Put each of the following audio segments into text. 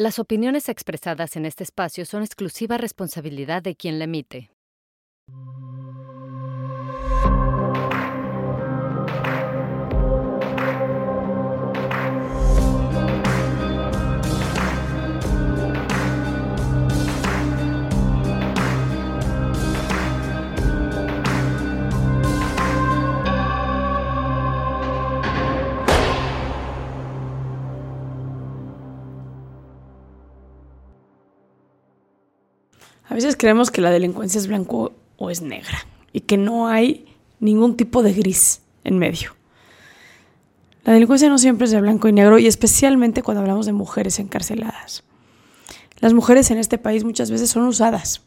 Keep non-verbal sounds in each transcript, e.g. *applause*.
Las opiniones expresadas en este espacio son exclusiva responsabilidad de quien la emite. Veces creemos que la delincuencia es blanco o es negra y que no hay ningún tipo de gris en medio. La delincuencia no siempre es de blanco y negro y especialmente cuando hablamos de mujeres encarceladas. Las mujeres en este país muchas veces son usadas.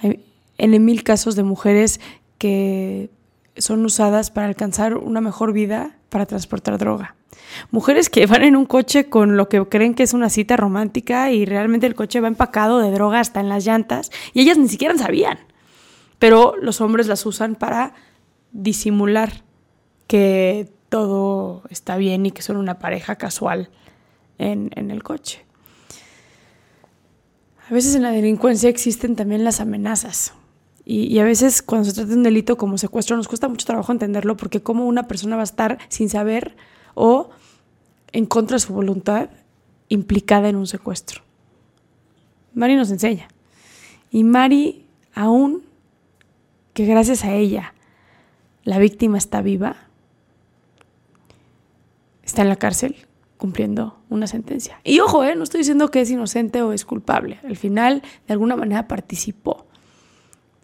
Hay en mil casos de mujeres que son usadas para alcanzar una mejor vida para transportar droga. Mujeres que van en un coche con lo que creen que es una cita romántica y realmente el coche va empacado de droga hasta en las llantas y ellas ni siquiera sabían. Pero los hombres las usan para disimular que todo está bien y que son una pareja casual en, en el coche. A veces en la delincuencia existen también las amenazas. Y, a veces cuando se trata de un delito como secuestro nos cuesta mucho trabajo entenderlo porque cómo una persona va a estar sin saber o en contra de su voluntad implicada en un secuestro. Mari nos enseña. Y Mari, aún que gracias a ella la víctima está viva, está en la cárcel cumpliendo una sentencia. Y ojo, ¿eh? no estoy diciendo que es inocente o es culpable. Al final, de alguna manera, participó.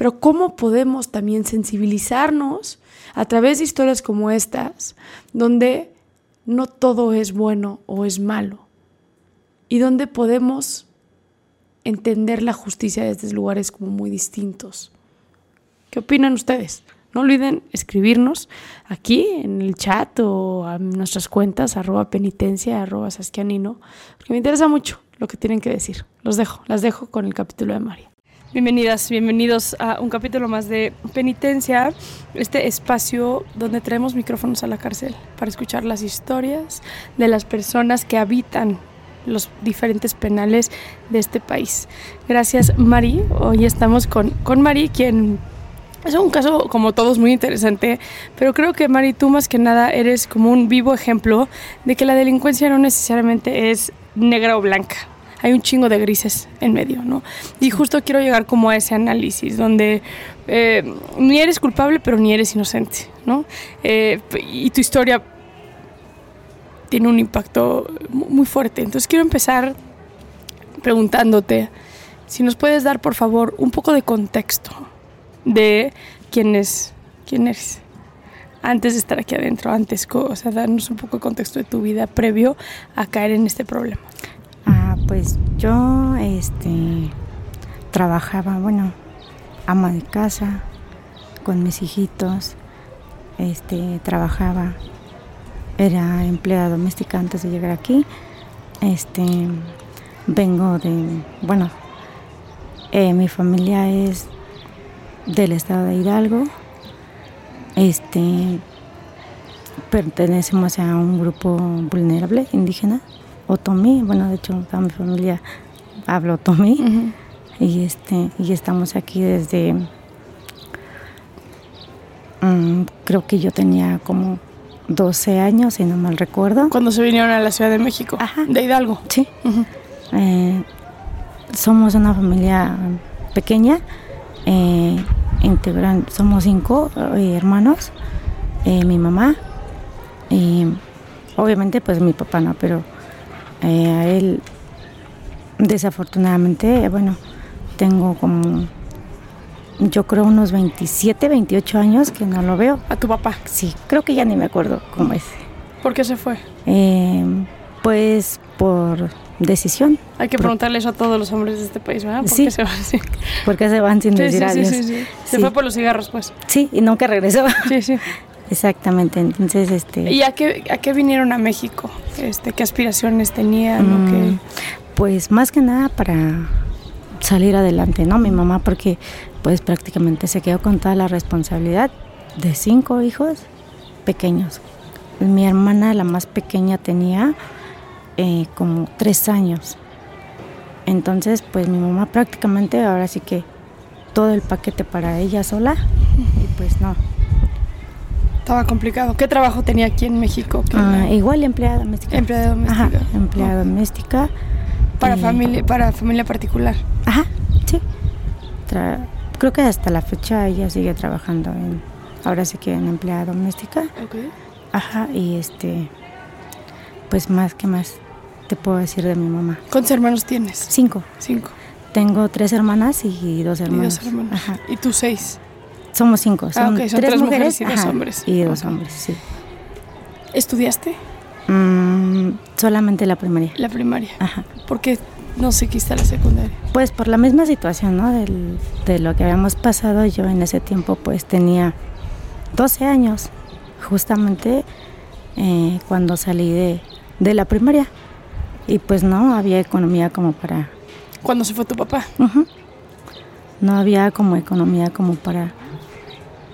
Pero ¿cómo podemos también sensibilizarnos a través de historias como estas, donde no todo es bueno o es malo y donde podemos entender la justicia desde lugares como muy distintos. ¿Qué opinan ustedes? No olviden escribirnos aquí en el chat o a nuestras cuentas, arroba penitencia, arroba sasquianino, porque me interesa mucho lo que tienen que decir. Los dejo, las dejo con el capítulo de María. Bienvenidas, bienvenidos a un capítulo más de Penitencia, este espacio donde traemos micrófonos a la cárcel para escuchar las historias de las personas que habitan los diferentes penales de este país. Gracias, Mari. Hoy estamos con, con Mari, quien es un caso, como todos, muy interesante, pero creo que, Mari, tú más que nada eres como un vivo ejemplo de que la delincuencia no necesariamente es negra o blanca hay un chingo de grises en medio, ¿no? Y justo quiero llegar como a ese análisis donde eh, ni eres culpable, pero ni eres inocente, ¿no? Eh, y tu historia tiene un impacto muy fuerte. Entonces quiero empezar preguntándote si nos puedes dar, por favor, un poco de contexto de quién es, quién eres antes de estar aquí adentro, antes, o sea, darnos un poco de contexto de tu vida previo a caer en este problema. Pues yo este trabajaba, bueno, ama de casa con mis hijitos. Este trabajaba era empleada doméstica antes de llegar aquí. Este vengo de, bueno, eh, mi familia es del estado de Hidalgo. Este pertenecemos a un grupo vulnerable indígena otomí, bueno, de hecho toda mi familia habla otomí y este y estamos aquí desde mm, creo que yo tenía como 12 años, si no mal recuerdo. Cuando se vinieron a la Ciudad de México, de Hidalgo. Sí. Eh, somos una familia pequeña, eh, integran, somos cinco eh, hermanos, mi mamá, obviamente pues mi papá no, pero eh, a él, desafortunadamente, bueno, tengo como, yo creo unos 27, 28 años que no lo veo. ¿A tu papá? Sí, creo que ya ni me acuerdo cómo es. ¿Por qué se fue? Eh, pues por decisión. Hay que preguntarle eso a todos los hombres de este país, ¿verdad? ¿Por sí. qué se van? Sí. *laughs* ¿Por qué se van sin Sí, decir sí, adiós? sí, sí, sí. Se fue por los cigarros, pues. Sí, y nunca regresó. Sí, sí. *laughs* Exactamente, entonces este... ¿Y a qué, a qué vinieron a México? Este, ¿Qué aspiraciones tenían? o qué? Mm, Pues más que nada para salir adelante, ¿no? Mi mamá porque pues prácticamente se quedó con toda la responsabilidad de cinco hijos pequeños. Mi hermana, la más pequeña, tenía eh, como tres años Entonces, pues mi mamá prácticamente ahora sí que todo el paquete para ella sola y pues no. Estaba complicado. ¿Qué trabajo tenía aquí en México? ¿Qué Ah, igual empleada doméstica. Empleada doméstica. Ajá, empleada doméstica. para Eh, familia, para familia particular. Ajá, sí. Tra- creo que hasta la fecha ella sigue trabajando en, ahora sí que en empleada doméstica. Ajá, y este, pues más que más te puedo decir de mi mamá. ¿Cuántos hermanos tienes? Cinco. Cinco. Tengo tres hermanas y dos hermanos. Y dos hermanos. Ajá. Y tú seis. Somos cinco. Son, ok, son tres, tres mujeres, mujeres y dos hombres. Y dos hombres, sí. ¿Estudiaste Mm, solamente la primaria. la primaria? Ajá. ¿Por qué no seguiste la secundaria? Pues por la misma situación, ¿no? Del- de lo que habíamos pasado, yo en ese tiempo pues tenía 12 años, justamente eh, cuando salí de, de la primaria. Y pues no había economía como para... ¿Cuándo se fue tu papá? Ujú. No había como economía como para...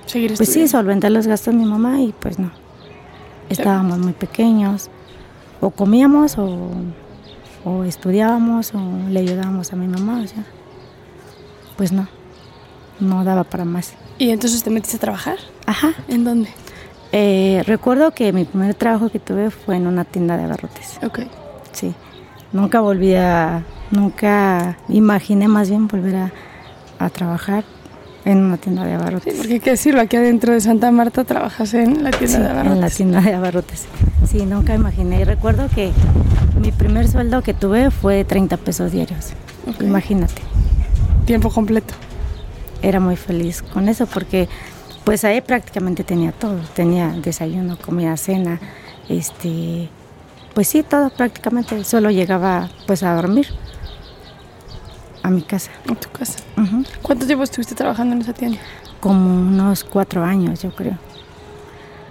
Seguir Pues sí, solventar los gastos de mi mamá y pues no. Estábamos muy pequeños. O comíamos o, o estudiábamos o le ayudábamos a mi mamá. O sea, pues no. No daba para más. ¿Y entonces te metiste a trabajar? Ajá. ¿En dónde? Eh, recuerdo que mi primer trabajo que tuve fue en una tienda de abarrotes. Ok. Sí. Nunca volví a... Nunca imaginé más bien volver a, a trabajar en una tienda de Sí, abarrotes. porque hay que decirlo, aquí adentro de Santa Marta trabajas en la tienda Sí, de abarrotes. en la tienda de abarrotes. Sí, nunca imaginé. Y recuerdo que mi primer sueldo que tuve fue 30 pesos diarios. Imagínate. Tiempo completo. Era muy feliz con eso porque pues ahí prácticamente tenía todo. Tenía desayuno, comida, cena, este, pues sí, todo prácticamente. Solo llegaba pues a dormir a mi casa. En tu casa. Ujú. ¿Cuánto tiempo estuviste trabajando en esa tienda? Como unos cuatro años, yo creo.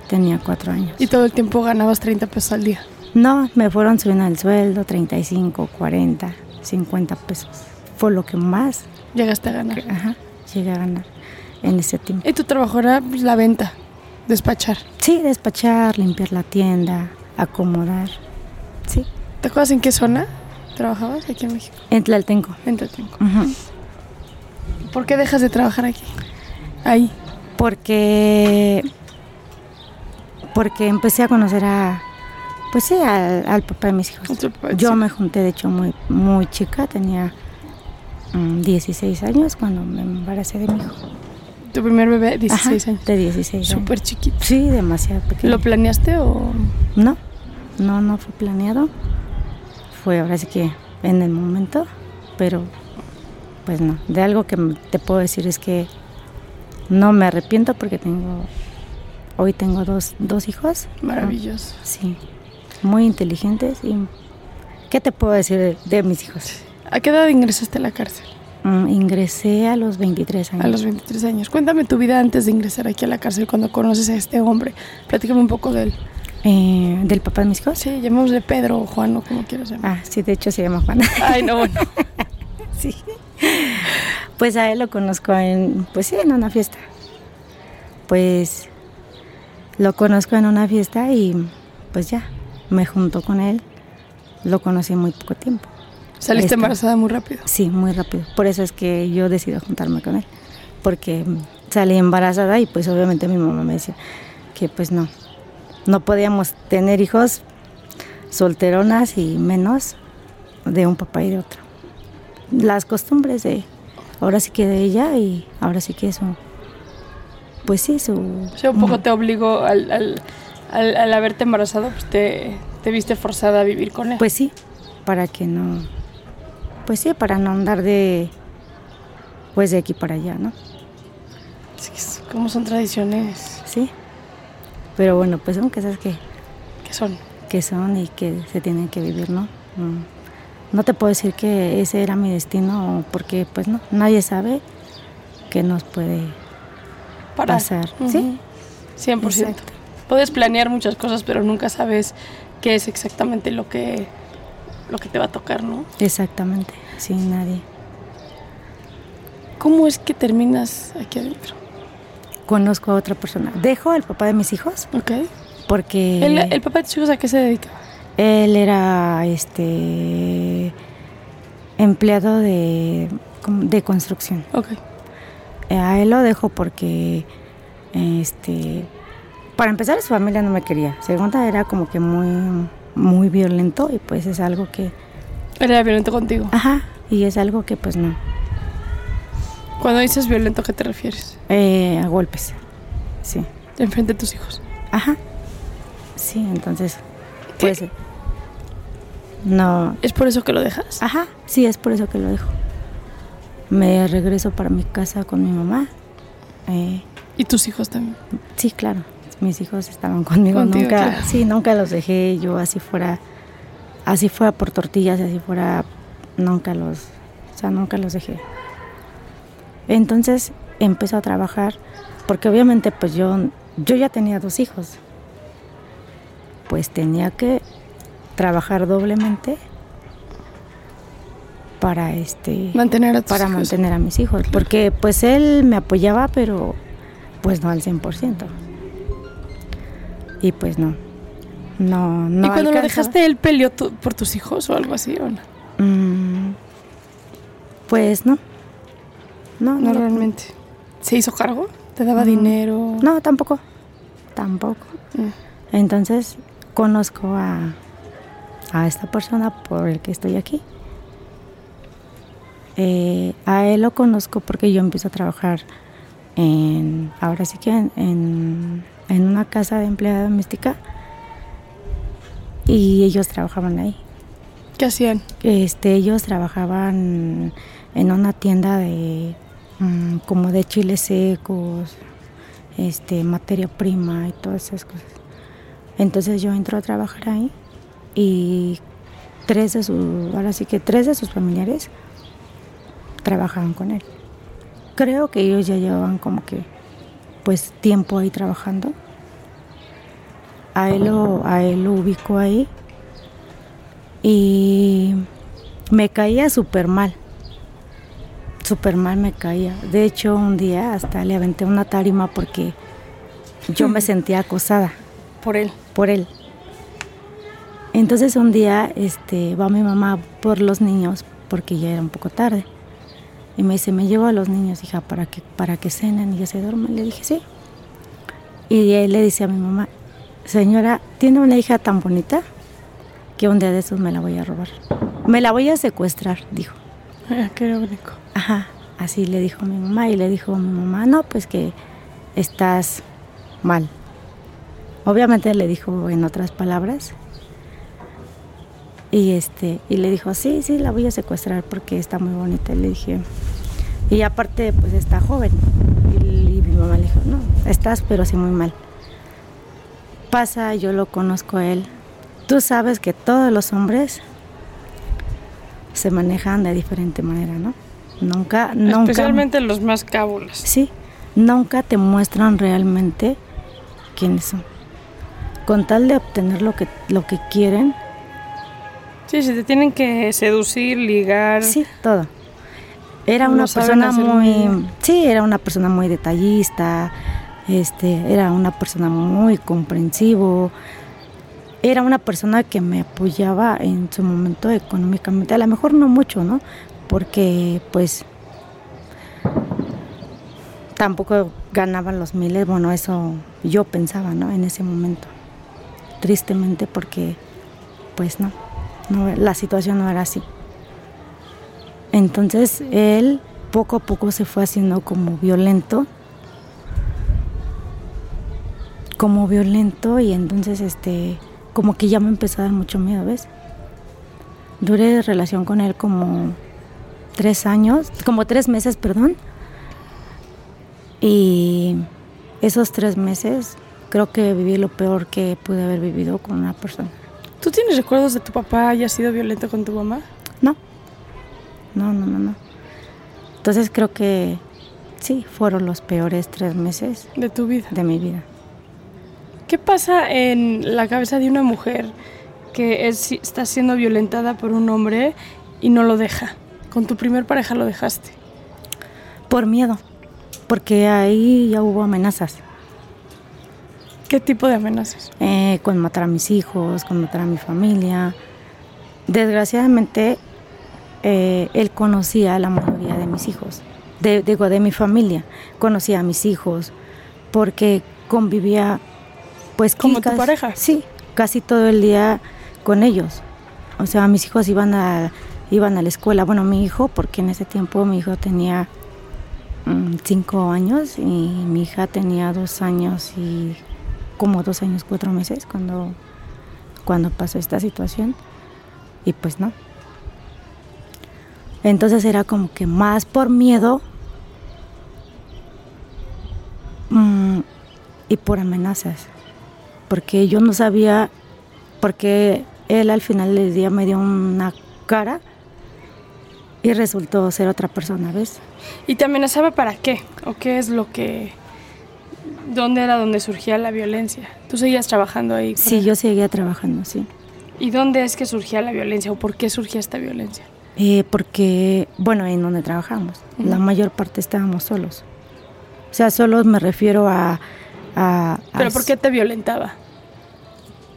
Tenía cuatro años. Y todo el tiempo ganabas 30 pesos al día. No, me fueron subiendo el sueldo, 35, 40, 50 pesos. Fue lo que más Llegaste a ganar. ajá, llegué a ganar en ese tiempo. Y tu trabajo era pues, la venta, despachar. Sí, despachar, limpiar la tienda, acomodar. Sí, ¿Te acuerdas en qué zona trabajabas aquí en México? en Tlaltenco. En Tlaltenco. Ujú. ¿Por qué dejas de trabajar aquí? Ahí. Porque, porque empecé a conocer a, pues sí, al, al papá de mis hijos. Papá, Yo sí. me junté, de hecho, muy, muy chica, tenía mm, 16 años cuando me embaracé de mi hijo. Tu primer bebé, 16 Ajá, años. De 16 años. Súper chiquito. Sí, demasiado pequeño. ¿Lo planeaste o...? No, no, no fue planeado. Fue ahora sí que en el momento, pero pues no. De algo que te puedo decir es que no me arrepiento porque tengo, hoy tengo dos, dos hijos. Maravilloso. Sí, muy inteligentes y ¿qué te puedo decir de, de mis hijos? ¿A qué edad ingresaste a la cárcel? Mm, ingresé a los 23 años. A los 23 años. Cuéntame tu vida antes de ingresar aquí a la cárcel, cuando conoces a este hombre. Platícame un poco de él. Eh, ¿Del papá de mis hijos? Sí, llamémosle Pedro o Juan o como quieras llamar. Ah, sí, de hecho se llama Juan. *laughs* Ay, no, bueno. *laughs* Sí. Pues a él lo conozco en, pues sí, en una fiesta. Pues lo conozco en una fiesta y pues ya, me junto con él. Lo conocí en muy poco tiempo. Saliste embarazada muy rápido. Sí, muy rápido. Por eso es que yo decido juntarme con él. Porque salí embarazada y pues obviamente mi mamá me decía que pues no, no podíamos tener hijos solteronas y menos de un papá y de otro. Las costumbres de, ahora sí que de ella y ahora sí que eso, pues sí, su... O sea, un poco te obligó al, al, al, al haberte embarazado, pues te, te viste forzada a vivir con él. Pues sí, para que no, pues sí, para no andar de, pues de aquí para allá, ¿no? Sí, como son tradiciones Sí. Pero bueno, pues son cosas que, que son. que son y que se tienen que vivir, ¿no? Mm. No te puedo decir que ese era mi destino porque pues no, nadie sabe qué nos puede pasar. Sí, 100%. Exacto. Puedes planear muchas cosas, pero nunca sabes qué es exactamente lo que, lo que te va a tocar, ¿no? exactamente, sí, nadie. ¿Cómo es que terminas aquí adentro? Conozco a otra persona. Dejo al papá de mis hijos ¿Ok? porque ¿El, el papá de tus hijos a qué se dedica? él era este empleado de, de construcción. Ok. Eh, a él lo dejo porque, este, para empezar, su familia no me quería. Segunda, era como que muy, muy violento y pues es algo que... Era violento contigo. Ajá, y es algo que pues no. Cuando dices violento, ¿a qué te refieres? Eh, a golpes, sí. Enfrente de tus hijos. Ajá. Sí, entonces, pues... No. ¿Es por eso que lo dejas? Ajá, sí, es por eso que lo dejo. Me regreso para mi casa con mi mamá. Eh, ¿Y tus hijos también? Sí, claro. Mis hijos estaban conmigo. Contigo, nunca, claro. sí, nunca los dejé. Yo así fuera, así fuera por tortillas, así fuera, nunca los, o sea, nunca los dejé. Entonces empezó a trabajar, porque obviamente pues yo, yo ya tenía dos hijos. Pues tenía que trabajar doblemente para este Mantener a tus para hijos. mantener a mis hijos, porque pues él me apoyaba, pero pues no al 100%. Y pues no. No, no ¿Y cuando lo dejaste, él peleó tu- por tus hijos o algo así o no? Mm, pues no. No, no, realmente. ¿Se hizo cargo? ¿Te daba dinero? No, tampoco. Tampoco. Mm. Entonces conozco a, a esta persona por el que estoy aquí. Eh, a él lo conozco porque yo empiezo a trabajar en, ahora sí que en, en, en una casa de empleada doméstica y ellos trabajaban ahí. ¿Qué hacían? Este, ellos trabajaban en una tienda de mm, como de chiles secos, este, materia prima y todas esas cosas. Entonces yo entro a trabajar ahí y tres de sus, ahora sí que tres de sus familiares trabajaban con él. Creo que ellos ya llevaban como que pues tiempo ahí trabajando. A él lo, a él lo ubico ahí y me caía súper mal. Súper mal me caía. De hecho, un día hasta le aventé una tarima porque yo me *laughs* sentía acosada Por él. por él. Entonces un día este, va mi mamá por los niños porque ya era un poco tarde. Y me dice, me llevo a los niños, hija, para que, para que cenen y ya se duerman. Le dije, sí. Y él le dice a mi mamá, señora, tiene una hija tan bonita que un día de esos me la voy a robar. Me la voy a secuestrar, dijo. Ah, qué irónico. Ajá, así le dijo mi mamá y le dijo mi mamá, no, pues que estás mal. Obviamente le dijo en otras palabras. Y este, y le dijo, sí, sí, la voy a secuestrar porque está muy bonita. Y le dije, y aparte, pues está joven. Y, y mi mamá le dijo, no, estás pero sí muy mal. Pasa, yo lo conozco a él. Tú sabes que todos los hombres se manejan de diferente manera, ¿no? Nunca, nunca. Especialmente los más cábulas. Sí, nunca te muestran realmente quiénes son. Con tal de obtener lo que, lo que quieren, Sí, si te tienen que seducir, ligar. sí, todo. Era No una persona muy, sí, era una persona muy detallista, este, era una persona muy comprensivo, era una persona que me apoyaba en su momento económicamente, a lo mejor no mucho, ¿no? Porque pues tampoco ganaban los miles, bueno, eso yo pensaba, ¿no? En ese momento. Tristemente porque pues no, la situación no era así. Entonces él poco a poco se fue haciendo como violento, como violento y entonces este, como que ya me empezó a dar mucho miedo, ¿ves? Duré relación con él como tres años, como tres meses, perdón. Y esos tres meses creo que viví lo peor que pude haber vivido con una persona. ¿Tú tienes recuerdos de tu papá haya sido violento con tu mamá? No, no, no, no, no. Entonces creo que sí, fueron los peores tres meses De tu vida. de mi vida. ¿Qué pasa en la cabeza de una mujer que es- está siendo violentada por un hombre y no lo deja? Con tu primer pareja lo dejaste. Por miedo, porque ahí ya hubo amenazas. ¿Qué tipo de amenazas? eh, con matar a mis hijos, con matar a mi familia. Desgraciadamente, eh, él conocía a la mayoría de mis hijos, de, digo, de mi familia, conocía a mis hijos, porque convivía, pues, ¿Como tu pareja? Sí, casi todo el día con ellos. O sea, mis hijos iban a, iban a la escuela. Bueno, mi hijo, porque en ese tiempo mi hijo tenía mm, cinco años y mi hija tenía dos años y como dos años, cuatro meses cuando, cuando pasó esta situación. Y pues no. Entonces era como que más por miedo mm, y por amenazas. Porque yo no sabía, porque él al final del día me dio una cara y resultó ser otra persona, ¿ves? ¿Y te amenazaba para qué? ¿O qué es lo que... ¿Dónde era donde surgía la violencia? ¿Tú seguías trabajando ahí? Sí, él? yo seguía trabajando, sí. ¿Y dónde es que surgía la violencia o por qué surgía esta violencia? Eh, porque, bueno, en donde trabajamos, la mayor parte estábamos solos. O sea, solos me refiero a... a- a ¿Pero por qué te violentaba?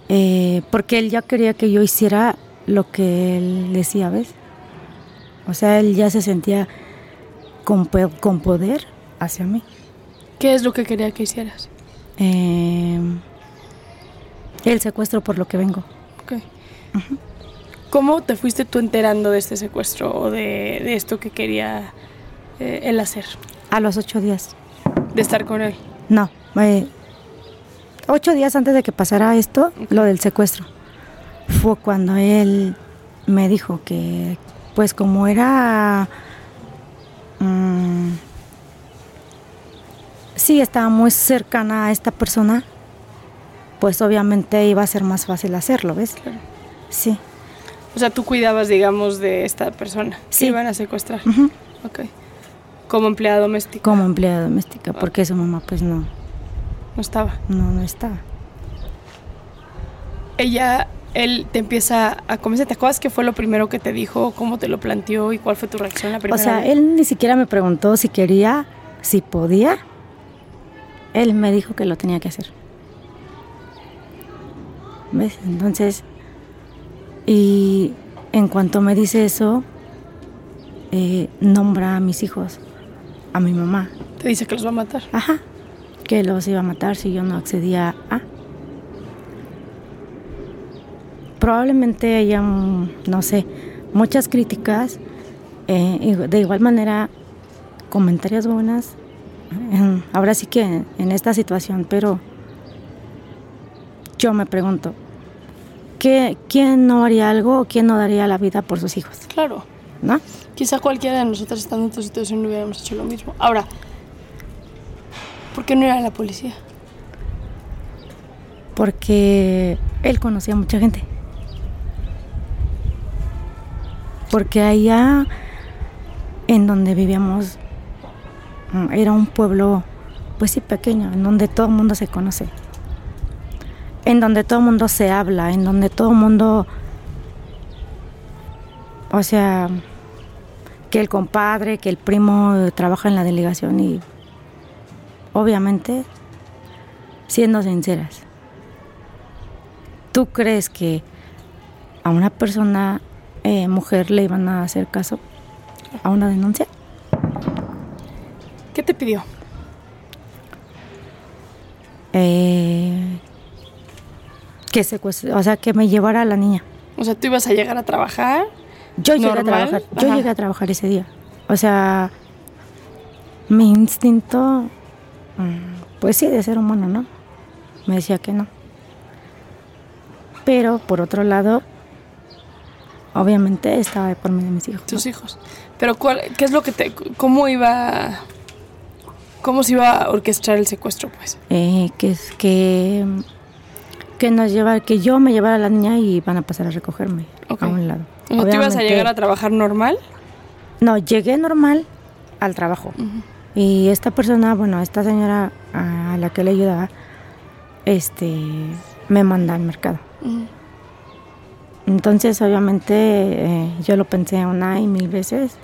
Eh, porque él ya quería que yo hiciera lo que él decía, ¿ves? O sea, él ya se sentía con, con poder hacia mí. ¿Qué es lo que quería que hicieras? Eh, el secuestro por lo que vengo. ¿Cómo te fuiste tú enterando de este secuestro o de, de esto que quería eh, él hacer? A los ocho días. De estar con él. No, eh, ocho días antes de que pasara esto, lo del secuestro, fue cuando él me dijo que, pues como era, mm, sí, estaba muy cercana a esta persona, pues obviamente iba a ser más fácil hacerlo, ¿ves? Claro. Sí. O sea, tú cuidabas, digamos, de esta persona Sí. que iban a secuestrar. Ok. Como empleada doméstica. Como empleada doméstica, porque su mamá pues no, No estaba. no, no estaba. Ella, él te empieza a convencer. ¿Te acuerdas qué fue lo primero que te dijo? ¿Cómo te lo planteó? ¿Y cuál fue tu reacción la O primera sea, vez? él ni siquiera me preguntó si quería, si podía. Él me dijo que lo tenía que hacer. ¿Ves? Entonces, y en cuanto me dice eso, eh, nombra a mis hijos, a mi mamá. Te dice que los va a matar. Ajá. Que los iba a matar si yo no accedía a. Probablemente haya, mm, no sé, muchas críticas. eh, y de igual manera, comentarios buenas. ahora sí que en, en esta situación, pero yo me pregunto, ¿qué, ¿quién no haría algo o quién no daría la vida por sus hijos? Claro. ¿No? Quizá cualquiera de nosotros estando en tu situación no hubiéramos hecho lo mismo. Ahora, ¿por qué no ir a la policía? porque él conocía a mucha gente. Porque allá en donde vivíamos mm, era un pueblo, pues sí, pequeño, en donde todo el mundo se conoce. En donde todo el mundo se habla, en donde todo el mundo, o sea, que el compadre, que el primo trabaja en la delegación y obviamente, siendo sinceras, ¿Tú crees que a una persona, eh, mujer, le iban a hacer caso a una denuncia? ¿Qué te pidió? Eh, que secuestre- o sea, que me llevara a la niña. O sea, tú ibas a llegar a trabajar. Yo llegué a ¿Normal? trabajar, yo llegué a trabajar ese día. O sea, mi instinto, mm, pues sí, de ser humano, ¿no? Me decía que no. Pero por otro lado, obviamente estaba de por medio de mis hijos. ¿no? tus hijos. Pero ¿cuál, ¿qué es lo que te... ¿Cómo iba... ¿Cómo se iba a orquestar el secuestro, pues? Eh, que es que que nos lleva que yo me llevara a la niña y van a pasar a recogerme a un lado. O sea, ¿tú ibas a llegar a trabajar normal? No, llegué normal al trabajo. Y esta persona, bueno, esta señora a la que le ayudaba, este, me manda al mercado. Entonces, obviamente, eh, yo lo pensé una y mil veces.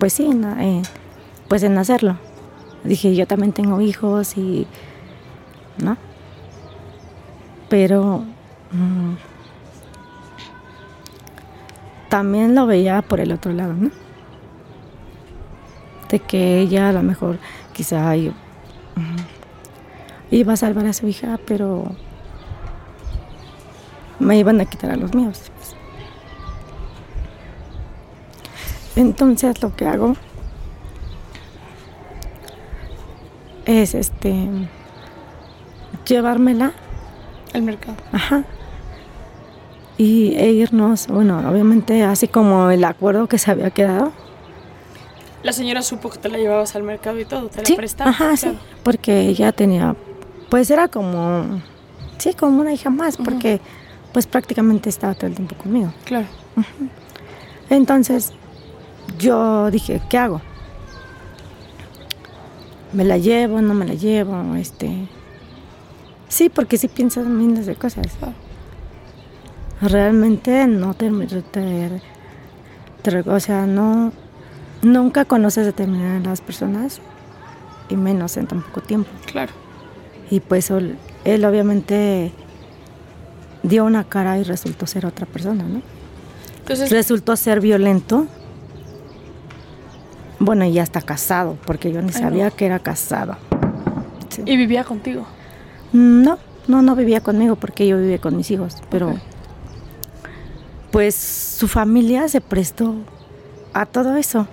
Pues sí, eh, pues en hacerlo. Dije, yo también tengo hijos y, ¿no? Pero, mm, también lo veía por el otro lado, ¿no? De que ella a lo mejor quizá iba a salvar a su hija, pero me iban a quitar a los míos. Entonces lo que hago es este llevármela al mercado. Ajá. Y e irnos, bueno, obviamente así como el acuerdo que se había quedado. La señora supo que te la llevabas al mercado y todo, te la prestaba. Ajá, sí, porque ella tenía, pues era como, sí, como una hija más, porque pues prácticamente estaba todo el tiempo conmigo. Claro. Entonces yo dije, ¿qué hago? ¿Me la llevo? ¿No me la llevo? Este, Sí, porque sí piensas miles de cosas. Realmente no te, te, o sea, no, nunca conoces determinadas personas y menos en tan poco tiempo. Claro. Y pues él, él, obviamente dio una cara y resultó ser otra persona, ¿no? Entonces, resultó ser violento. Bueno, y ya está casado, porque yo ni sabía que era casado. ¿Y vivía contigo? No, no, no vivía conmigo porque yo vivía con mis hijos, pero pues su familia se prestó a todo eso.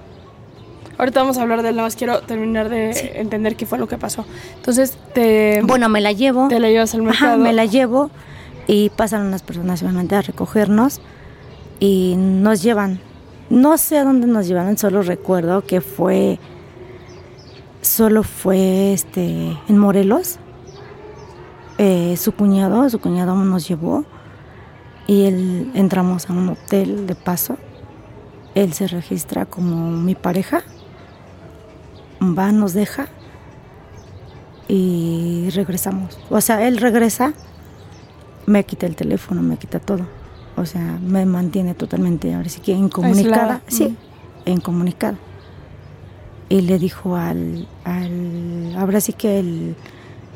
Ahorita vamos a hablar de nada más quiero terminar de entender qué fue lo que pasó. Entonces, te... Bueno, me la llevo. Te la llevas al mercado. Ajá, me la llevo y pasan unas personas obviamente a recogernos y nos llevan. No sé a dónde nos llevaron, solo recuerdo que fue... Solo fue este en Morelos eh, su cuñado, su cuñado nos llevó y él entramos a un hotel de paso. Él se registra como mi pareja, va, nos deja y regresamos. O sea, él regresa, me quita el teléfono, me quita todo. O sea, me mantiene totalmente, ahora sí que incomunicada. Sí, incomunicada. Y le dijo al, al ahora sí que el,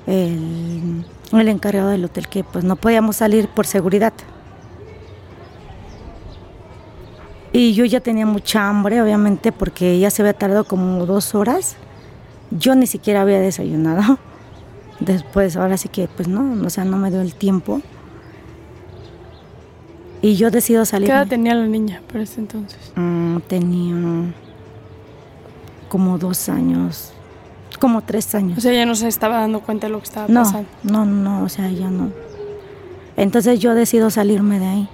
el el encargado del hotel que pues no podíamos salir por seguridad. Y yo ya tenía mucha hambre, obviamente, porque ya se había tardado como dos horas. Yo ni siquiera había desayunado. *laughs* Después, ahora sí que, pues no, o sea, no me dio el tiempo. Y yo decido salir. ¿Qué edad tenía la niña por ese entonces? Mm, tenía como dos años, como tres años. O sea, ella no se estaba dando cuenta de lo que estaba pasando. No, no, o sea, ella no. Entonces yo decido salirme de ahí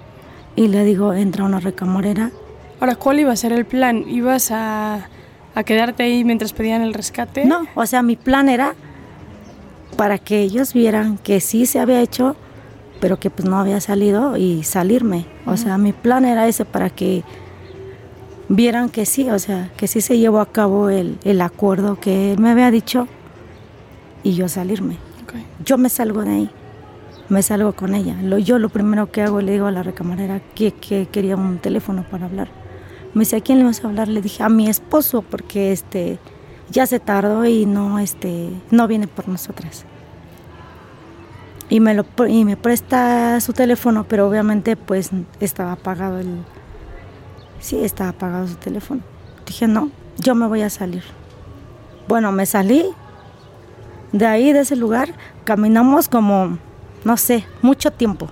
y le digo, entra una recamarera. Ahora, ¿cuál iba a ser el plan? ¿Ibas a, a quedarte ahí mientras pedían el rescate? No, o sea, mi plan era para que ellos vieran que sí se había hecho, pero que pues no había salido y salirme. O sea, mi plan era ese para que vieran que sí, o sea, que sí se llevó a cabo el, el acuerdo que él me había dicho y yo salirme. Yo me salgo de ahí, me salgo con ella. Lo, yo lo primero que hago le digo a la recamarera que, que quería un teléfono para hablar. Me dice, ¿a quién le vas a hablar? Le dije, a mi esposo, porque este ya se tardó y no, este, no viene por nosotras. Y me, lo, y me presta su teléfono, pero obviamente pues estaba apagado el, Sí, estaba apagado su teléfono. Dije, no, yo me voy a salir. Bueno, me salí de ahí, de ese lugar, caminamos como, no sé, mucho tiempo.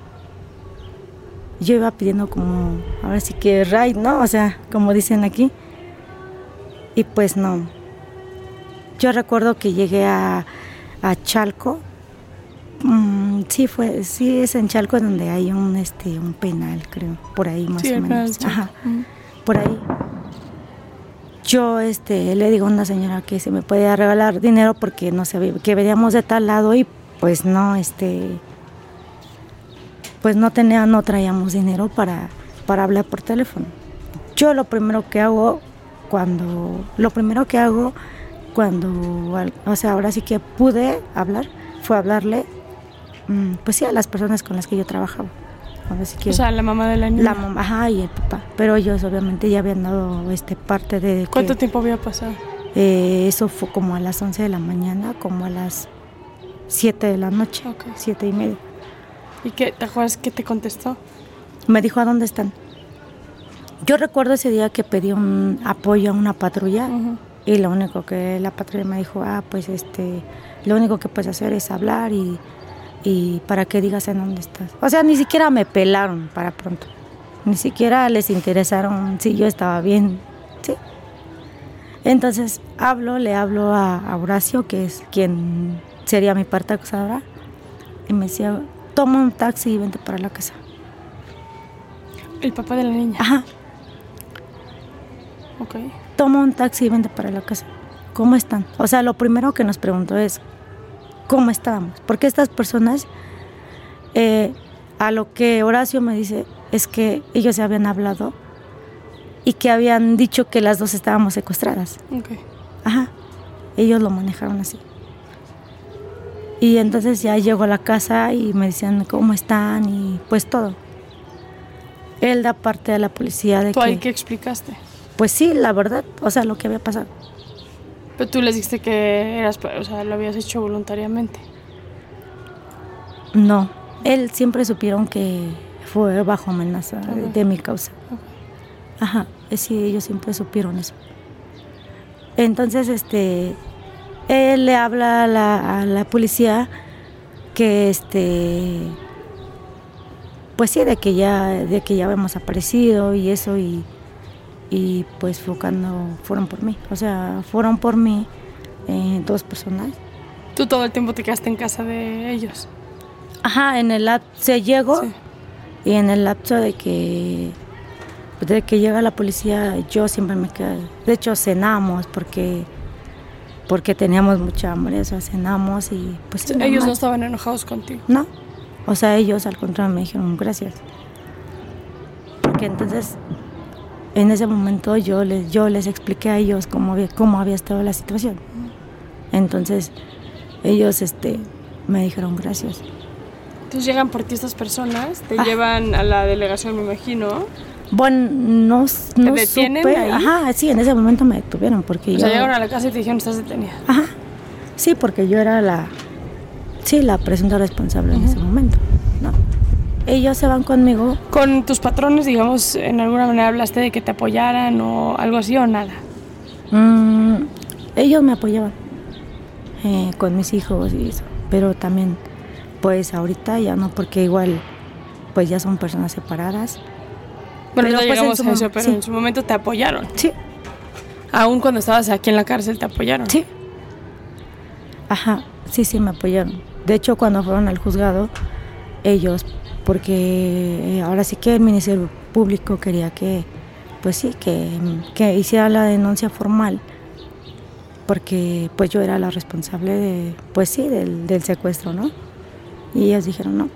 Yo iba pidiendo como, ahora sí que ride, ¿no? O sea, como dicen aquí. Y pues no. Yo recuerdo que llegué a, a Chalco. Mm, sí, fue, sí, es en Chalco donde hay un, este, un penal, creo, por ahí más o menos. Ajá por ahí. Yo este, le digo a una señora que se me puede regalar dinero porque no sé, que veníamos de tal lado y pues no, este, pues no tenía, no traíamos dinero para, para hablar por teléfono. Yo lo primero que hago cuando, lo primero que hago cuando, o sea, ahora sí que pude hablar, fue hablarle, mm, pues sí, a las personas con las que yo trabajaba o sea, la mamá de la niña. La mamá, ajá, y el papá. Pero ellos obviamente ya habían dado este, parte de... ¿Cuánto tiempo había pasado? Eh, eso fue como a las 11 de la mañana, como a las 7 de la noche, okay. 7 y media. ¿Y qué, te acuerdas qué te contestó? Me dijo, ¿a dónde están? Yo recuerdo ese día que pedí un apoyo a una patrulla y lo único que la patrulla me dijo, ah, pues este, lo único que puedes hacer es hablar y, y para que digas en dónde estás. O sea, ni siquiera me pelaron para pronto. Ni siquiera les interesaron si yo estaba bien. Sí. Entonces hablo, le hablo a, Horacio, que es quien sería mi parte acusadora, y me decía, toma un taxi y vente para la casa. El papá de la niña. Ajá. Ok. Toma un taxi y vente para la casa. ¿Cómo están? O sea, lo primero que nos preguntó es, ¿cómo estábamos? Porque estas personas, eh, a lo que Horacio me dice, es que ellos se habían hablado y que habían dicho que las dos estábamos secuestradas. Okay. Ajá. Ellos lo manejaron así. Y entonces ya llegó a la casa y me decían cómo están y pues todo. Él da parte de la policía de ¿Tú que... ahí qué explicaste? Pues sí, la verdad, o sea, lo que había pasado. Pero tú les dijiste que eras, o sea, lo habías hecho voluntariamente. No, él siempre supieron que fue bajo amenaza de, mi causa. Ajá, sí, ellos siempre supieron eso. Entonces, este, él le habla a la, policía que, este, pues sí, de que ya, de que ya habíamos aparecido y eso y, y pues fue cuando fueron por mí. O sea, fueron por mí eh, dos personas. ¿Tú todo el tiempo te quedaste en casa de ellos? Ajá, en el se llegó y en el lapso de que de que llega la policía, yo siempre me quedo. De hecho, cenamos porque porque teníamos mucha hambre, o sea, cenamos y pues. ellos no estaban enojados contigo. No, o sea, ellos al contrario me dijeron gracias. Porque entonces, en ese momento yo les yo les expliqué a ellos cómo había cómo había estado la situación. Entonces, ellos este me dijeron gracias. Entonces llegan por ti estas personas, te ah. llevan a la delegación, me imagino. Bueno, no, no ¿Te detienen supe. Ajá, sí, en ese momento me detuvieron porque o yo... sea, llegaron a la casa y te dijeron, estás detenida. Ajá, sí, porque yo era la... Sí, la presunta responsable en ese momento, ¿no? Ellos se van conmigo. ¿Con tus patrones, digamos, en alguna manera hablaste de que te apoyaran o algo así o nada? Mm, ellos me apoyaban eh, con mis hijos y eso, pero también pues ahorita ya no, porque igual pues ya son personas separadas. Bueno, pero, pues, llegamos a eso, pero en su momento te apoyaron. Sí. Aún cuando estabas aquí en la cárcel te apoyaron. Sí. Ajá, sí, sí, me apoyaron. De hecho, cuando fueron al juzgado, ellos, porque ahora sí que el Ministerio Público quería que, pues sí, que, que hiciera la denuncia formal, porque pues yo era la responsable de, pues sí, del, del secuestro, ¿no? Y ellas dijeron, no,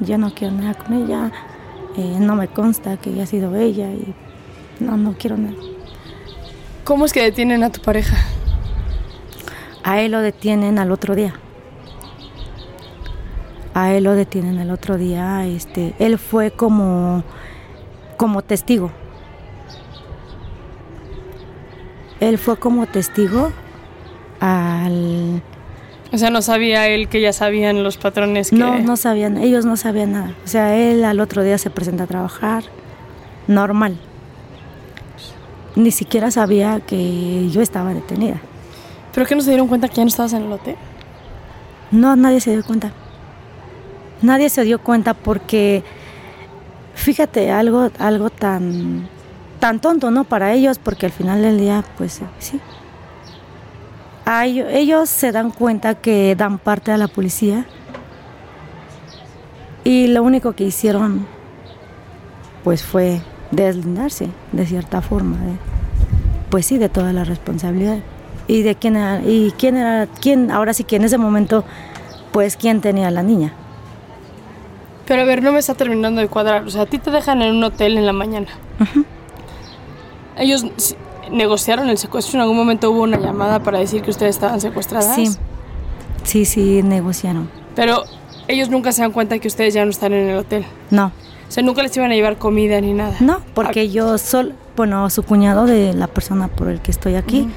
yo no quiero nada con ella, eh, no me consta que haya sido ella y no, no quiero nada. ¿Cómo es que detienen a tu pareja? A él lo detienen al otro día. A él lo detienen el otro día. Este, él fue como, como testigo. Él fue como testigo al, o sea, no sabía él que ya sabían los patrones que... No, no sabían, ellos no sabían nada. O sea, él al otro día se presenta a trabajar, normal. Ni siquiera sabía que yo estaba detenida. ¿Pero qué no se dieron cuenta que ya no estabas en el hotel? No, nadie se dio cuenta. Nadie se dio cuenta porque, fíjate, algo, algo tan, tan tonto, ¿no? Para ellos, porque al final del día, pues sí, ellos se dan cuenta que dan parte a la policía y lo único que hicieron pues fue deslindarse de cierta forma, pues sí, de toda la responsabilidad. Y de quién era, y quién era, quién, ahora sí que en ese momento, pues quién tenía a la niña. Pero a ver, no me está terminando de cuadrar. O sea, a ti te dejan en un hotel en la mañana. Ellos negociaron el secuestro? ¿En algún momento hubo una llamada para decir que ustedes estaban secuestradas? Sí, sí, sí, negociaron. Pero ellos nunca se dan cuenta que ustedes ya no están en el hotel. No. O sea, nunca les iban a llevar comida ni nada. No, porque ah. yo solo, bueno, su cuñado de la persona por el que estoy aquí,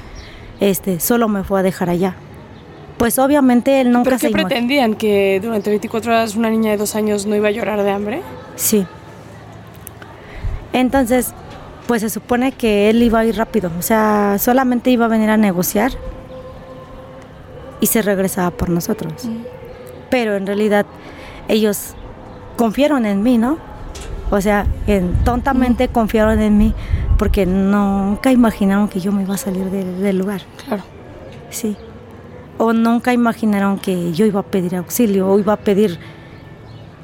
este, solo me fue a dejar allá. Pues obviamente él nunca ¿Pero qué pretendían? ¿Que durante 24 horas una niña de dos años no iba a llorar de hambre? Sí. Entonces, pues se supone que él iba a ir rápido, o sea, solamente iba a venir a negociar y se regresaba por nosotros. Pero en realidad ellos confiaron en mí, ¿no? O sea, en, tontamente confiaron en mí porque nunca imaginaron que yo me iba a salir de- del lugar. Claro. Sí. O nunca imaginaron que yo iba a pedir auxilio o iba a pedir,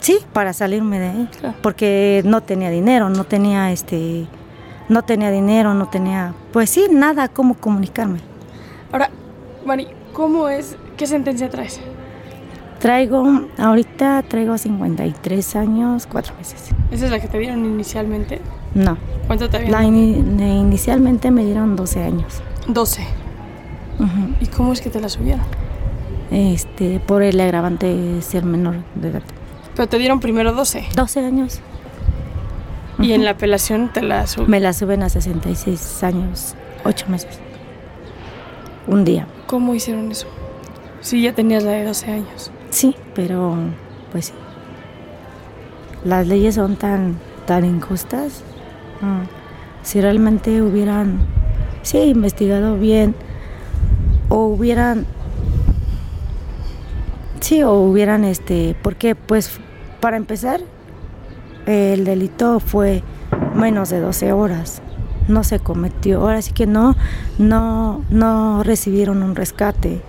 sí, para salirme de ahí. Claro. Porque no tenía dinero, no tenía este, no tenía dinero, no tenía, pues sí, nada cómo comunicarme. Ahora, Mari, ¿cómo es? ¿Qué sentencia traes? Traigo, ahorita traigo 53 años, 4 meses. ¿Esa es la que te dieron inicialmente? No, ¿Cuánto te ini- ne- inicialmente me dieron 12 años. 12. ¿Y cómo es que te la subieron? Este, por el agravante de ser menor de edad. Pero te dieron primero 12. 12 años. Y en la apelación te la subieron. Me la suben a 66 años, 8 meses. Un día. ¿Cómo hicieron eso? Sí, ya tenías la de 12 años. Sí, pero pues sí. Las leyes son tan, tan injustas. Mm. Si realmente hubieran, sí, investigado bien, o hubieran, sí, o hubieran, este, porque pues para empezar, el delito fue menos de 12 horas. No se cometió. Ahora sí que no, no, no recibieron un rescate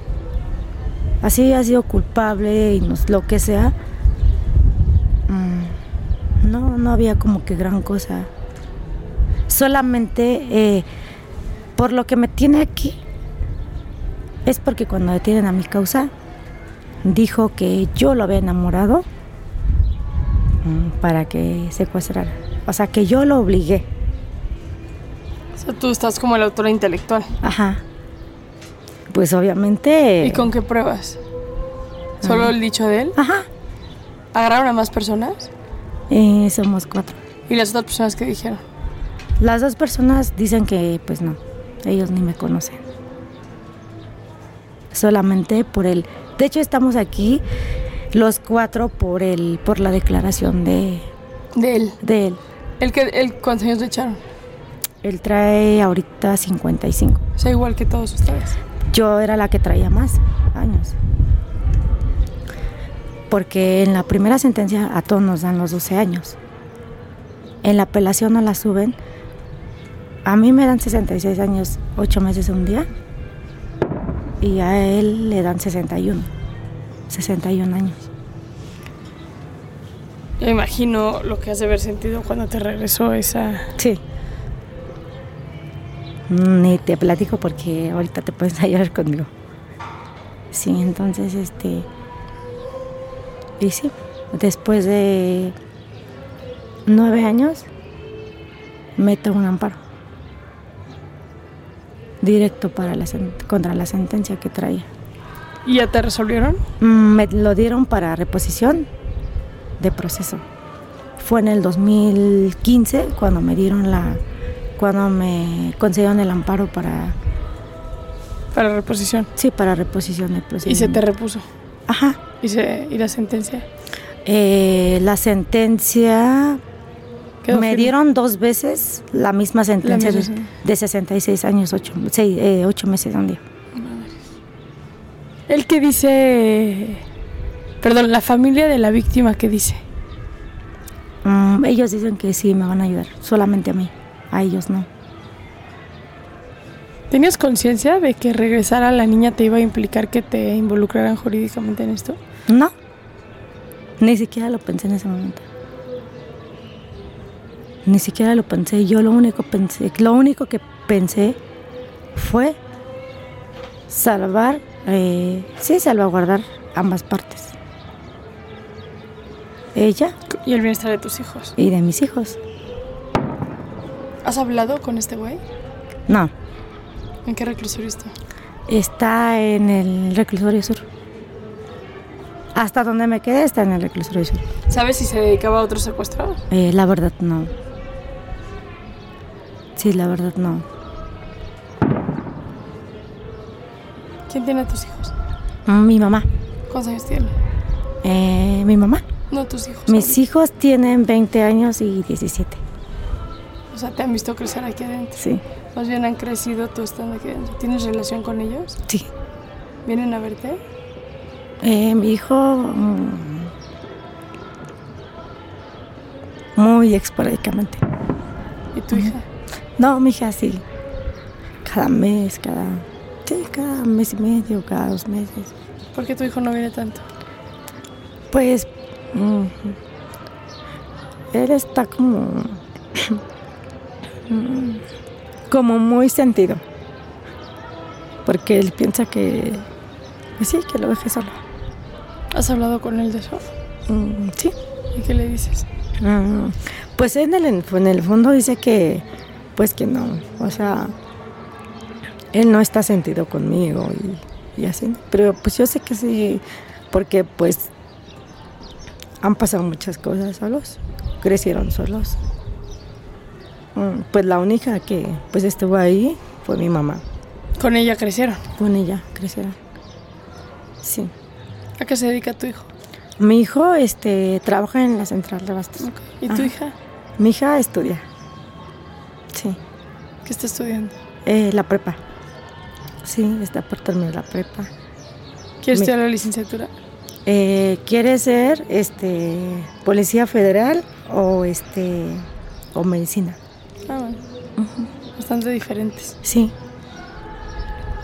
así ha sido culpable y lo que sea, mm, no, no había como que gran cosa. Solamente eh, por lo que me tiene aquí es porque cuando detienen a mi causa dijo que yo lo había enamorado mm, para que secuestrara. O sea, que yo lo obligué. O sea, tú estás como la autora intelectual. Ajá. Pues obviamente... ¿Y con qué pruebas? ¿Solo el dicho de él? Ajá. ¿Agarraron a más personas? Eh, somos cuatro. ¿Y las otras personas que dijeron? Las dos personas dicen que pues no, ellos ni me conocen. Solamente por el... De hecho estamos aquí los cuatro por el por la declaración de, De él. de él. ¿El que, el, ¿Cuántos años le echaron? Él trae ahorita 55. O sea, igual que todos ustedes. Yo era la que traía más años. Porque en la primera sentencia a todos nos dan los 12 años. En la apelación no la suben. A mí me dan 66 años, 8 meses un día. Y a él le dan 61. 61 años. Yo imagino lo que has de haber sentido cuando te regresó esa... Sí. Ni te platico porque ahorita te puedes *laughs* a llorar conmigo. Sí, entonces este. Y sí, después de nueve años, meto un amparo. Directo para la contra la sentencia que traía. ¿Y ya te resolvieron? Mm, Me lo dieron para reposición de proceso. Fue en el 2015 cuando me dieron la, cuando me concedieron el amparo para, Para reposición. sí, para reposición de proceso. Y se te repuso. Ajá. ¿Y, se, y la sentencia? Eh, la sentencia Quedó me firme. dieron dos veces la misma sentencia misma de, sentencia. de 66 años, 8, eh, ocho meses un día. El que dice... Perdón, la familia de la víctima que dice. Mm, ellos dicen que sí me van a ayudar, solamente a mí, a ellos no. ¿Tenías conciencia de que regresar a la niña te iba a implicar que te involucraran jurídicamente en esto? No, ni siquiera lo pensé en ese momento. Ni siquiera lo pensé. Yo lo único pensé, lo único que pensé fue salvar, eh, sí, salvaguardar ambas partes. Ella Y el bienestar de tus hijos. y de mis hijos. ¿Has hablado con este güey? No, ¿En qué reclusorio está? está en el reclusorio sur. Hasta donde me quedé está en el reclusorio sur. ¿Sabes si se dedicaba a otro secuestro? Eh, la verdad no. Sí, la verdad no. ¿Quién tiene a tus hijos? Mi mamá. ¿Cuántos años tiene? Eh, mi mamá. No, tus hijos. Mis hijos tienen 20 años y 17. O sea, te han visto crecer aquí adentro. Sí, Más bien han crecido tú estando aquí adentro. ¿Tienes relación con ellos? sí. ¿Vienen a verte? Eh, mi hijo, mm, muy esporádicamente. ¿Y tu hija? No, mi hija sí. Cada mes, cada. Sí, cada mes y medio, cada dos meses. ¿Por qué tu hijo no viene tanto? Pues. mm, él está como. *coughs* como muy sentido. Porque él piensa que. Pues sí, que lo deje solo. ¿Has hablado con él de eso? Mm, sí. ¿Y qué le dices? Mm, Pues en el, en el fondo dice que, pues que no, o sea, él no está sentido conmigo y, y así, pero pues yo sé que sí, porque pues han pasado muchas cosas solos, crecieron solos. Mm, Pues la única que pues estuvo ahí fue mi mamá, Con ella crecieron. con ella crecieron. Sí. ¿A qué se dedica tu hijo? Mi hijo este, trabaja en la central de abastos. Ok. ¿Y tu Ajá. hija? Mi hija estudia. Sí. ¿Qué está estudiando? Eh, la prepa. Sí, está por terminar la prepa. ¿Quieres estudiar la licenciatura? Eh, quiere ser este policía federal o este o medicina. Ah, bueno. Bastante diferentes. Sí.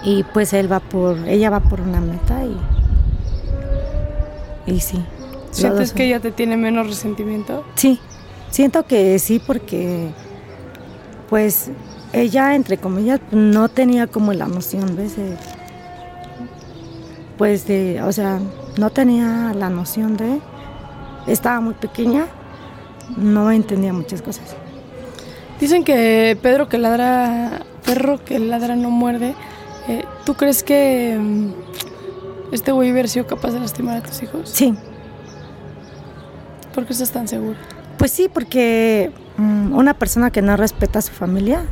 Y pues él va por, ella va por una meta y y sí. ¿Sientes que ella te tiene menos resentimiento? Sí, siento que sí porque pues ella entre comillas no tenía como la noción, ¿ves? De- pues de, o sea, no tenía la noción de estaba muy pequeña, no entendía muchas cosas. Dicen que Pedro que ladra, perro que ladra no muerde. Eh, ¿Tú crees que mm, este güey hubiera sido capaz de lastimar a tus hijos? Sí, ¿Por qué estás tan seguro? Pues sí, porque mm, una persona que no respeta a su familia,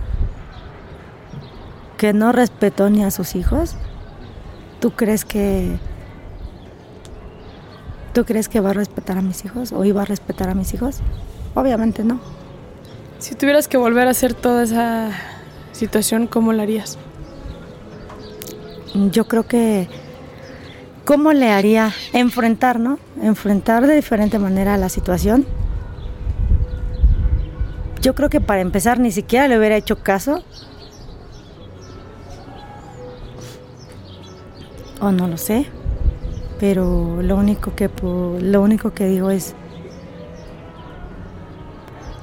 que no respetó ni a sus hijos, ¿tú crees que tú crees que va a respetar a mis hijos o iba a respetar a mis hijos? Obviamente no. Si tuvieras que volver a hacer toda esa situación, ¿cómo la harías? Yo creo que cómo le haría enfrentar, ¿no? Enfrentar de diferente manera la situación. Yo creo que para empezar ni siquiera le hubiera hecho caso. O no lo sé. Pero lo único que lo único que digo es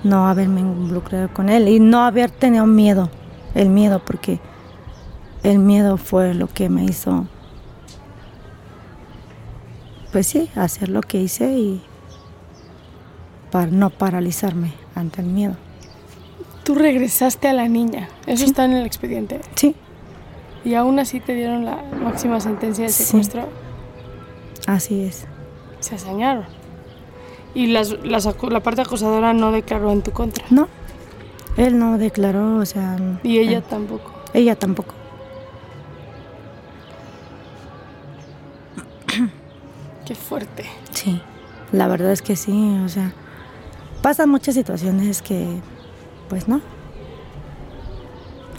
no haberme involucrado con él y no haber tenido miedo, el miedo porque el miedo fue lo que me hizo, pues sí, hacer lo que hice y para no paralizarme ante el miedo. Tú regresaste a la niña. Eso Sí. está en el expediente. Sí, Y aún así te dieron la máxima sentencia de Sí. secuestro. así es. Se hazañaron. Y las, las acu- la parte acusadora no declaró en tu contra. No, él no declaró, o sea... Y ella tampoco. ella tampoco. *clears throat* Qué fuerte. Sí, la verdad es que sí, o sea, pasan muchas situaciones que, pues no.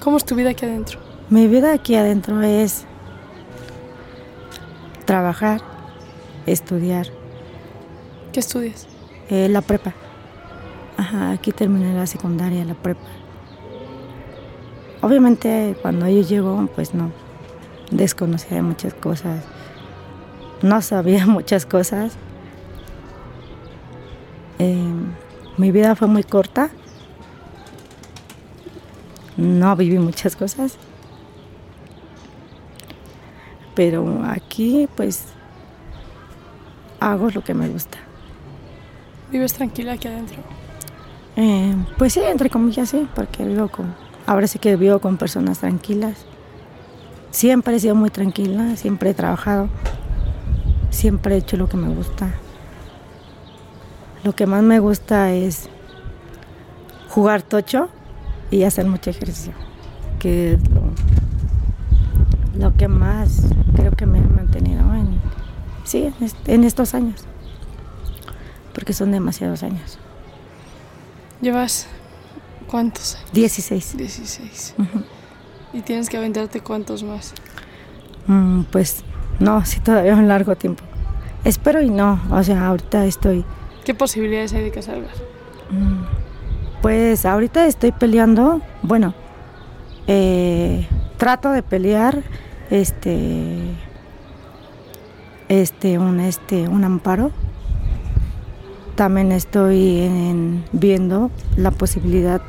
¿Cómo es tu vida aquí adentro? Mi vida aquí adentro es trabajar, estudiar, ¿Qué estudias? eh, la prepa. Ajá, aquí terminé la secundaria, la prepa. Obviamente cuando yo llego, pues no, desconocía muchas cosas, no sabía *laughs* muchas cosas. Eh, mi vida fue muy corta, no viví muchas cosas, pero aquí pues hago lo que me gusta. ¿Vives tranquila aquí adentro? Eh, pues sí, entre comillas sí, porque vivo con, ahora sí que vivo con personas tranquilas. Siempre he sido muy tranquila, siempre he trabajado, siempre he hecho lo que me gusta. Lo que más me gusta es jugar tocho y hacer mucho ejercicio, que es lo, lo que más creo que me ha mantenido en, sí, en est- en estos años, porque son demasiados años. Llevas ¿Cuántos? 16. 16. ¿Y tienes que aventarte cuántos más? Mm, pues no, sí, todavía un largo tiempo. Espero y no, o sea, ahorita estoy... ¿Qué posibilidades hay de que salgas? Mm, pues ahorita estoy peleando, bueno, eh, trato de pelear, este, este, un, este, un amparo. También estoy viendo la posibilidad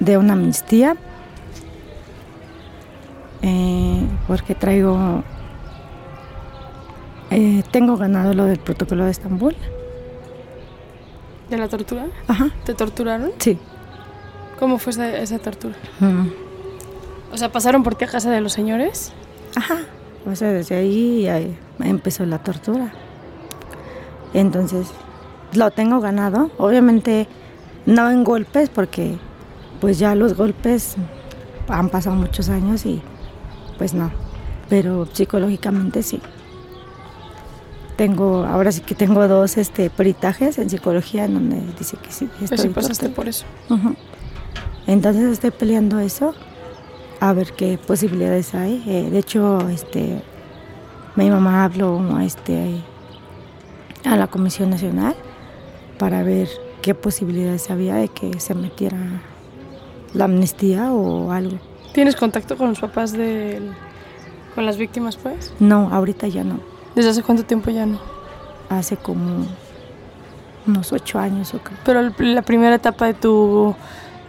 de una amnistía, eh, porque traigo, eh, tengo ganado lo del protocolo de Estambul. ¿De la tortura? Ajá. ¿Te torturaron? Sí. ¿Cómo fue esa, tortura? Mm. O sea, ¿pasaron por ti a casa de los señores? Ajá. O sea, desde ahí, ahí empezó la tortura. Entonces, lo tengo ganado. Obviamente, no en golpes, porque pues ya los golpes han pasado muchos años y pues no. Pero psicológicamente sí. Tengo, ahora sí que tengo dos este, peritajes en psicología en donde dice que sí. Estoy sí pasaste por eso. Entonces estoy peleando eso, a ver qué posibilidades hay. Eh, de hecho, este, mi mamá habló este, a la Comisión Nacional para ver qué posibilidades había de que se metiera la amnistía o algo. ¿Tienes contacto con los papás de con las víctimas, pues? No, ahorita ya no. ¿Desde hace cuánto tiempo ya no? Hace como unos ocho años o qué. Pero la primera etapa de tu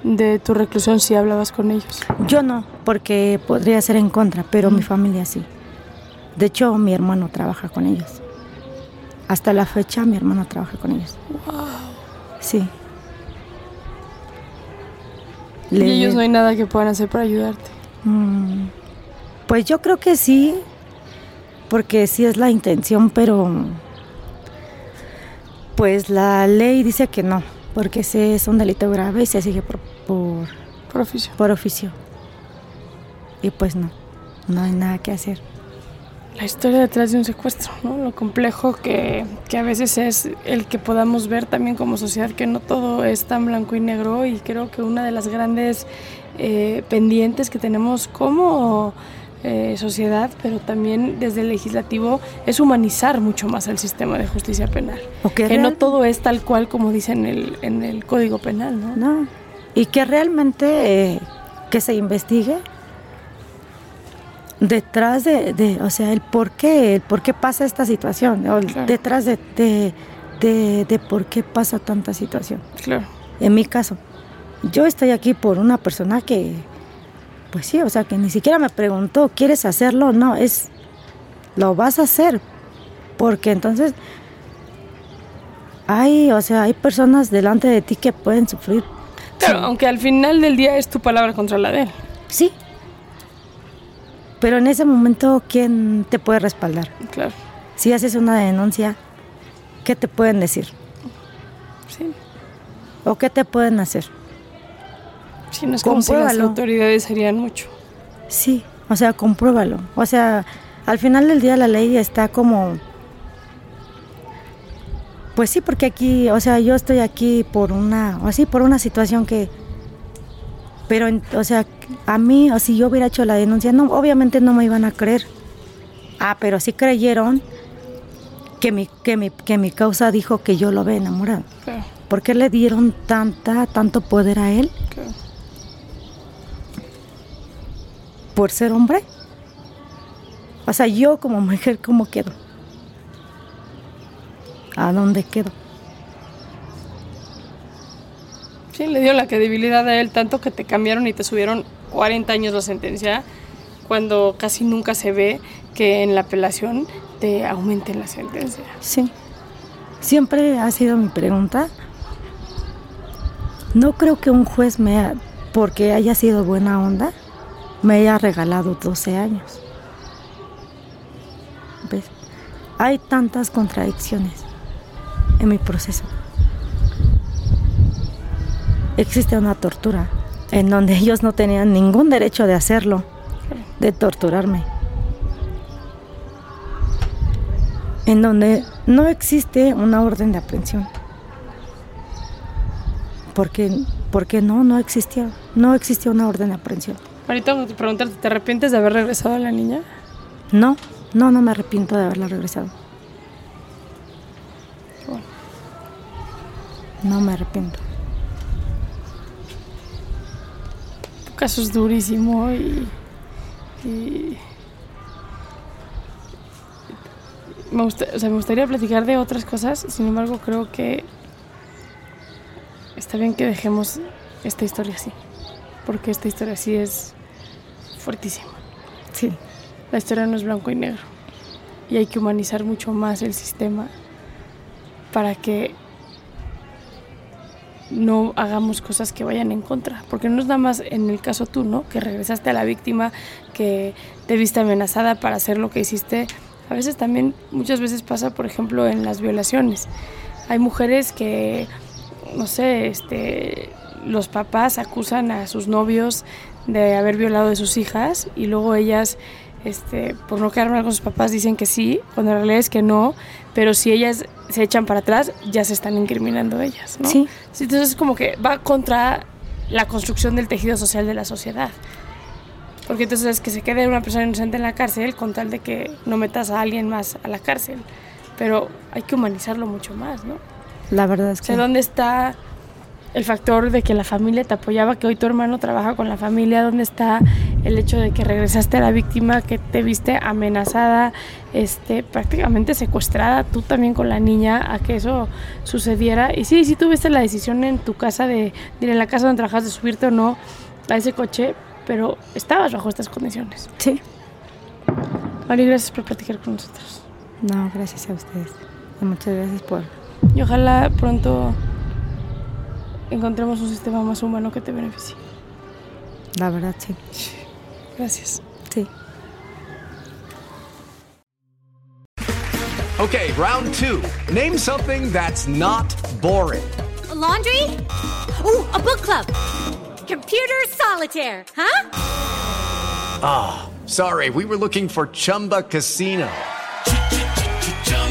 de tu reclusión sí hablabas con ellos. Yo no, porque podría ser en contra, pero mi familia sí. De hecho, mi hermano trabaja con ellos. Hasta la fecha, mi hermano trabaja con ellos. Wow. Sí. ¿Y ellos no hay nada que puedan hacer para ayudarte? Mm, pues yo creo que sí, porque sí es la intención, pero pues la ley dice que no, porque ese es un delito grave y se sigue por, por, por oficio. Por oficio. Y pues no, no hay nada que hacer la historia detrás de un secuestro, ¿no? Lo complejo que, que, a veces es el que podamos ver también como sociedad que no todo es tan blanco y negro y creo que una de las grandes eh, pendientes que tenemos como eh, sociedad, pero también desde el legislativo, es humanizar mucho más el sistema de justicia penal. que no todo es tal cual como dice en el, en el Código Penal, ¿no? No, y que realmente eh, que se investigue detrás de, o sea, el por qué, el por qué pasa esta situación, detrás de, de, por qué pasa tanta situación. Claro. En mi caso, yo estoy aquí por una persona que, pues sí, o sea, que ni siquiera me preguntó, ¿quieres hacerlo? No, es, lo vas a hacer, porque entonces hay, o sea, hay personas delante de ti que pueden sufrir. Claro, aunque al final del día es tu palabra contra la de él. Sí, pero en ese momento, ¿quién te puede respaldar? Claro. Si haces una denuncia, ¿qué te pueden decir? Sí. ¿O qué te pueden hacer? Sí, no es como si las autoridades harían mucho. Sí, o sea, compruébalo. O sea, al final del día la ley está como... Pues sí, porque aquí, o sea, yo estoy aquí por una, o así, por una situación que pero, o sea, a mí, o si yo hubiera hecho la denuncia, no, obviamente no me iban a creer. Ah, pero sí creyeron que mi, que mi, que mi causa dijo que yo lo había enamorado. ¿Por qué le dieron tanta, tanto poder a él? ¿Por ser hombre? O sea, yo como mujer, ¿cómo quedo? ¿A dónde quedo? Sí, le dio la credibilidad a él tanto que te cambiaron y te subieron 40 años la sentencia, cuando casi nunca se ve que en la apelación te aumenten la sentencia. Sí, siempre ha sido mi pregunta. No creo que un juez me, porque haya sido buena onda, me haya regalado 12 años. ¿Ves? Hay tantas contradicciones en mi proceso existe una tortura en donde *laughs* ellos no tenían ningún derecho de hacerlo, de torturarme. En donde no existe una orden de aprehensión. porque, porque no, no existía, no existía una orden de aprehensión. Ahorita preguntarte, ¿te arrepientes de haber regresado a la niña? No, no, no me arrepiento de haberla regresado. No me arrepiento. Tu caso es durísimo y, y me, gusta, o sea, me gustaría platicar de otras cosas, sin embargo creo que está bien que dejemos esta historia así, porque esta historia sí es fuertísima. Sí. La historia no es blanco y negro y hay que humanizar mucho más el sistema para que no hagamos cosas que vayan en contra, porque no es nada más en el caso tú, ¿no? Que regresaste a la víctima, que te viste amenazada para hacer lo que hiciste. A veces también, muchas veces pasa, por ejemplo, en las violaciones. Hay mujeres que, no sé, este, los papás acusan a sus novios de haber violado de sus hijas y luego ellas este, por no quedar mal con sus papás, dicen que sí, cuando en realidad es que no, pero si ellas se echan para atrás, ya se están incriminando ellas, ¿no? Sí. Entonces es como que va contra la construcción del tejido social de la sociedad. Porque entonces es que se quede una persona inocente en la cárcel con tal de que no metas a alguien más a la cárcel. Pero hay que humanizarlo mucho más, ¿no? La verdad es O que sea, ¿dónde está el factor de que la familia te apoyaba, que hoy tu hermano trabaja con la familia? ¿Dónde está el hecho de que regresaste a la víctima, que te viste amenazada, este, prácticamente secuestrada, tú también con la niña, a que eso sucediera? Y sí, sí tuviste la decisión en tu casa de, de ir en la casa donde trabajas, de subirte o no a ese coche, pero estabas bajo estas condiciones. sí. Mari, gracias por platicar con nosotros. No, gracias a ustedes. Y muchas gracias por Y ojalá pronto encontremos un sistema más humano que te beneficie. la verdad sí. Gracias. Sí. Okay, round two. Name something that's not boring. A laundry? Ooh, a book club. Computer solitaire, huh? Ah, sorry, we were looking for Chumba Casino.